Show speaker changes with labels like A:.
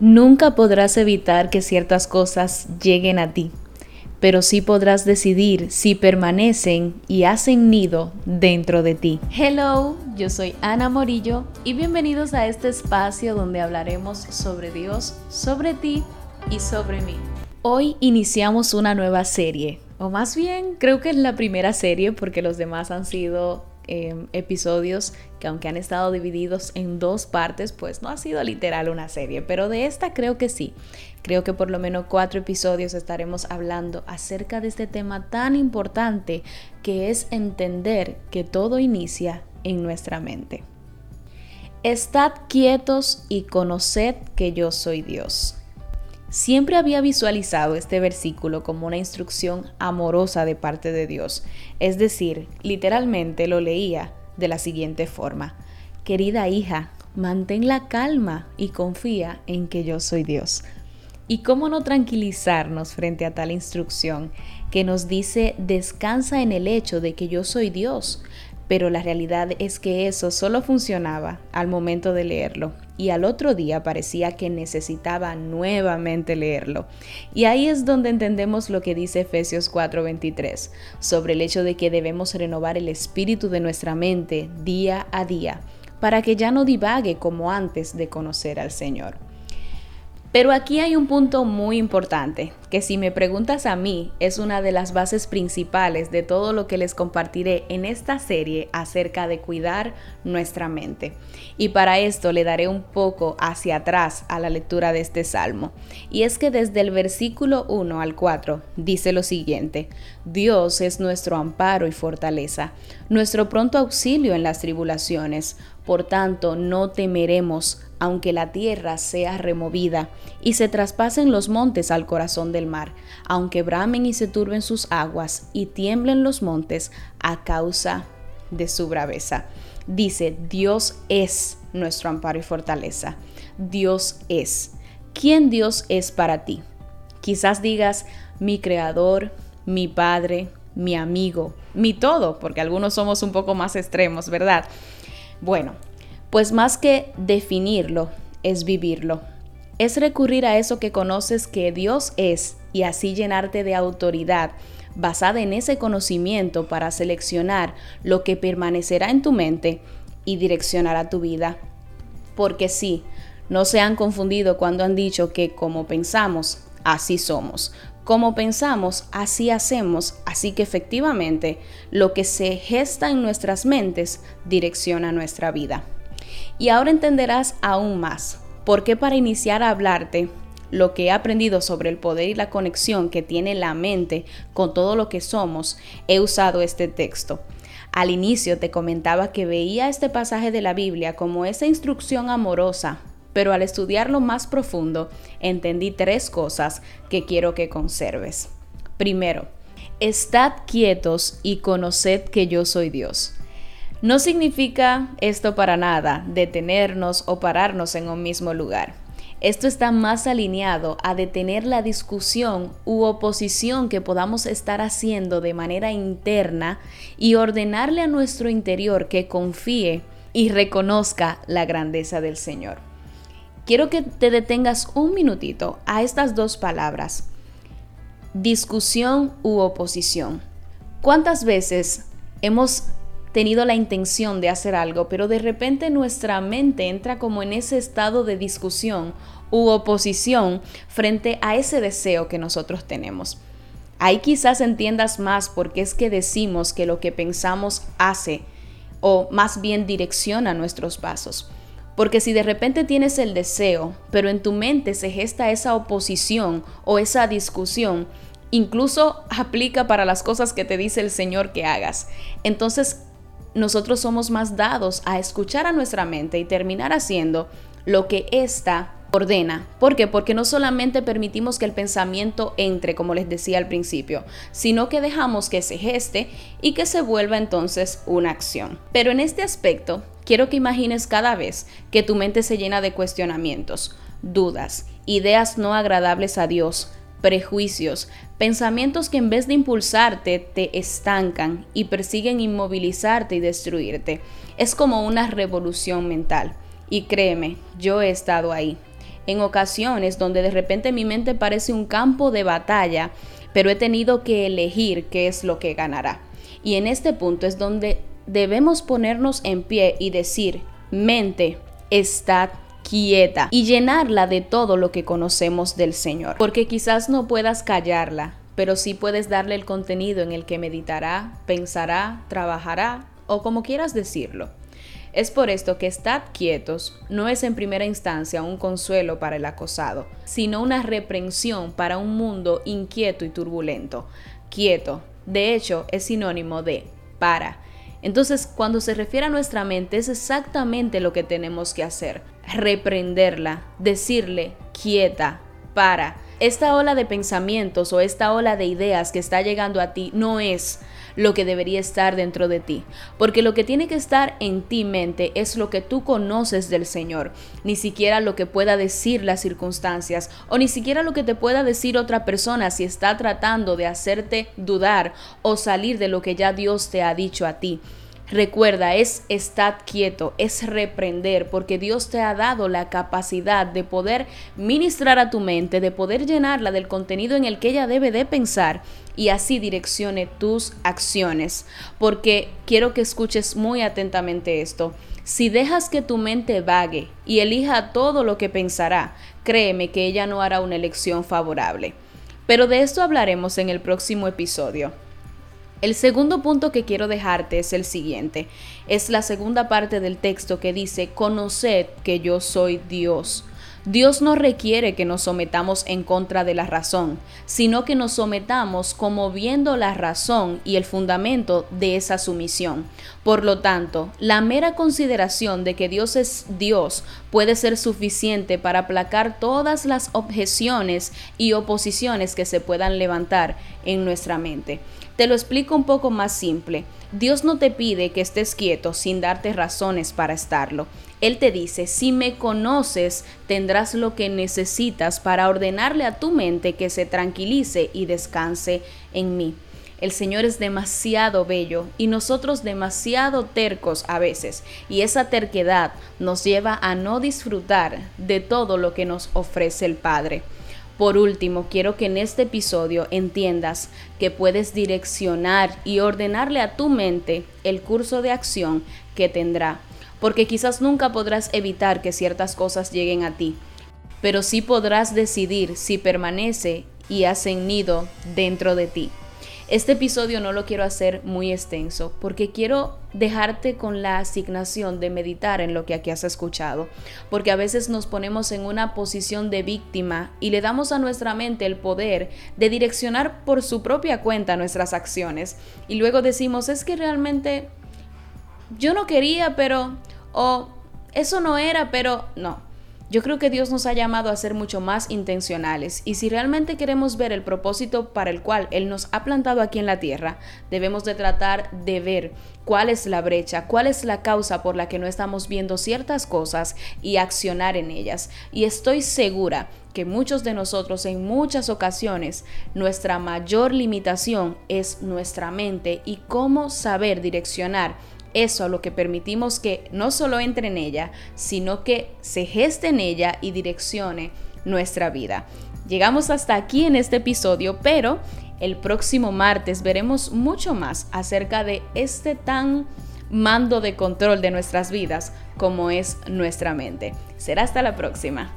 A: Nunca podrás evitar que ciertas cosas lleguen a ti, pero sí podrás decidir si permanecen y hacen nido dentro de ti. Hello, yo soy Ana Morillo y bienvenidos a este espacio donde hablaremos sobre Dios, sobre ti y sobre mí. Hoy iniciamos una nueva serie, o más bien creo que es la primera serie porque los demás han sido Em, episodios que aunque han estado divididos en dos partes, pues no ha sido literal una serie, pero de esta creo que sí. Creo que por lo menos cuatro episodios estaremos hablando acerca de este tema tan importante que es entender que todo inicia en nuestra mente. Estad quietos y conoced que yo soy Dios. Siempre había visualizado este versículo como una instrucción amorosa de parte de Dios. Es decir, literalmente lo leía de la siguiente forma. Querida hija, mantén la calma y confía en que yo soy Dios. ¿Y cómo no tranquilizarnos frente a tal instrucción que nos dice descansa en el hecho de que yo soy Dios? Pero la realidad es que eso solo funcionaba al momento de leerlo y al otro día parecía que necesitaba nuevamente leerlo. Y ahí es donde entendemos lo que dice Efesios 4:23 sobre el hecho de que debemos renovar el espíritu de nuestra mente día a día para que ya no divague como antes de conocer al Señor. Pero aquí hay un punto muy importante, que si me preguntas a mí, es una de las bases principales de todo lo que les compartiré en esta serie acerca de cuidar nuestra mente. Y para esto le daré un poco hacia atrás a la lectura de este salmo. Y es que desde el versículo 1 al 4 dice lo siguiente, Dios es nuestro amparo y fortaleza, nuestro pronto auxilio en las tribulaciones. Por tanto, no temeremos aunque la tierra sea removida y se traspasen los montes al corazón del mar, aunque bramen y se turben sus aguas y tiemblen los montes a causa de su braveza. Dice, Dios es nuestro amparo y fortaleza. Dios es. ¿Quién Dios es para ti? Quizás digas, mi creador, mi padre, mi amigo, mi todo, porque algunos somos un poco más extremos, ¿verdad? Bueno, pues más que definirlo, es vivirlo. Es recurrir a eso que conoces que Dios es y así llenarte de autoridad basada en ese conocimiento para seleccionar lo que permanecerá en tu mente y direccionará tu vida. Porque sí, no se han confundido cuando han dicho que como pensamos, así somos. Como pensamos, así hacemos, así que efectivamente lo que se gesta en nuestras mentes direcciona nuestra vida. Y ahora entenderás aún más por qué para iniciar a hablarte lo que he aprendido sobre el poder y la conexión que tiene la mente con todo lo que somos, he usado este texto. Al inicio te comentaba que veía este pasaje de la Biblia como esa instrucción amorosa, pero al estudiarlo más profundo entendí tres cosas que quiero que conserves. Primero, estad quietos y conoced que yo soy Dios. No significa esto para nada detenernos o pararnos en un mismo lugar. Esto está más alineado a detener la discusión u oposición que podamos estar haciendo de manera interna y ordenarle a nuestro interior que confíe y reconozca la grandeza del Señor. Quiero que te detengas un minutito a estas dos palabras, discusión u oposición. ¿Cuántas veces hemos tenido la intención de hacer algo, pero de repente nuestra mente entra como en ese estado de discusión u oposición frente a ese deseo que nosotros tenemos. Ahí quizás entiendas más porque es que decimos que lo que pensamos hace o más bien direcciona nuestros pasos. Porque si de repente tienes el deseo, pero en tu mente se gesta esa oposición o esa discusión, incluso aplica para las cosas que te dice el Señor que hagas. Entonces nosotros somos más dados a escuchar a nuestra mente y terminar haciendo lo que ésta ordena. ¿Por qué? Porque no solamente permitimos que el pensamiento entre, como les decía al principio, sino que dejamos que se geste y que se vuelva entonces una acción. Pero en este aspecto, quiero que imagines cada vez que tu mente se llena de cuestionamientos, dudas, ideas no agradables a Dios, prejuicios, pensamientos que en vez de impulsarte te estancan y persiguen inmovilizarte y destruirte. Es como una revolución mental. Y créeme, yo he estado ahí. en ocasiones donde de repente mi mente parece un campo de batalla, pero he tenido que elegir qué es lo que ganará. Y en este punto es donde debemos ponernos en pie y decir, mente, está quieta y llenarla de todo lo que conocemos del Señor. Porque quizás no puedas callarla, pero sí puedes darle el contenido en el que meditará, pensará, trabajará o como quieras decirlo. Es por esto que estad quietos no es en primera instancia un consuelo para el acosado, sino una reprensión para un mundo inquieto y turbulento. Quieto, de hecho, es sinónimo de para. Entonces, cuando se refiere a nuestra mente, es exactamente lo que tenemos que hacer. Reprenderla, decirle, quieta, para. Esta ola de pensamientos o esta ola de ideas que está llegando a ti no es lo que debería estar dentro de ti. Porque lo que tiene que estar en ti mente es lo que tú conoces del Señor, ni siquiera lo que pueda decir las circunstancias o ni siquiera lo que te pueda decir otra persona si está tratando de hacerte dudar o salir de lo que ya Dios te ha dicho a ti. Recuerda, es estar quieto, es reprender, porque Dios te ha dado la capacidad de poder ministrar a tu mente, de poder llenarla del contenido en el que ella debe de pensar y así direccione tus acciones. Porque quiero que escuches muy atentamente esto. Si dejas que tu mente vague y elija todo lo que pensará, créeme que ella no hará una elección favorable. Pero de esto hablaremos en el próximo episodio. El segundo punto que quiero dejarte es el siguiente. Es la segunda parte del texto que dice, conoced que yo soy Dios. Dios no requiere que nos sometamos en contra de la razón, sino que nos sometamos como viendo la razón y el fundamento de esa sumisión. Por lo tanto, la mera consideración de que Dios es Dios puede ser suficiente para aplacar todas las objeciones y oposiciones que se puedan levantar en nuestra mente. Te lo explico un poco más simple. Dios no te pide que estés quieto sin darte razones para estarlo. Él te dice, si me conoces, tendrás lo que necesitas para ordenarle a tu mente que se tranquilice y descanse en mí. El Señor es demasiado bello y nosotros demasiado tercos a veces, y esa terquedad nos lleva a no disfrutar de todo lo que nos ofrece el Padre. Por último, quiero que en este episodio entiendas que puedes direccionar y ordenarle a tu mente el curso de acción que tendrá, porque quizás nunca podrás evitar que ciertas cosas lleguen a ti, pero sí podrás decidir si permanece y hacen nido dentro de ti. Este episodio no lo quiero hacer muy extenso porque quiero dejarte con la asignación de meditar en lo que aquí has escuchado, porque a veces nos ponemos en una posición de víctima y le damos a nuestra mente el poder de direccionar por su propia cuenta nuestras acciones y luego decimos es que realmente yo no quería, pero o eso no era, pero no. Yo creo que Dios nos ha llamado a ser mucho más intencionales y si realmente queremos ver el propósito para el cual Él nos ha plantado aquí en la tierra, debemos de tratar de ver cuál es la brecha, cuál es la causa por la que no estamos viendo ciertas cosas y accionar en ellas. Y estoy segura que muchos de nosotros en muchas ocasiones nuestra mayor limitación es nuestra mente y cómo saber direccionar eso a lo que permitimos que no solo entre en ella, sino que se geste en ella y direccione nuestra vida. Llegamos hasta aquí en este episodio, pero el próximo martes veremos mucho más acerca de este tan mando de control de nuestras vidas como es nuestra mente. Será hasta la próxima.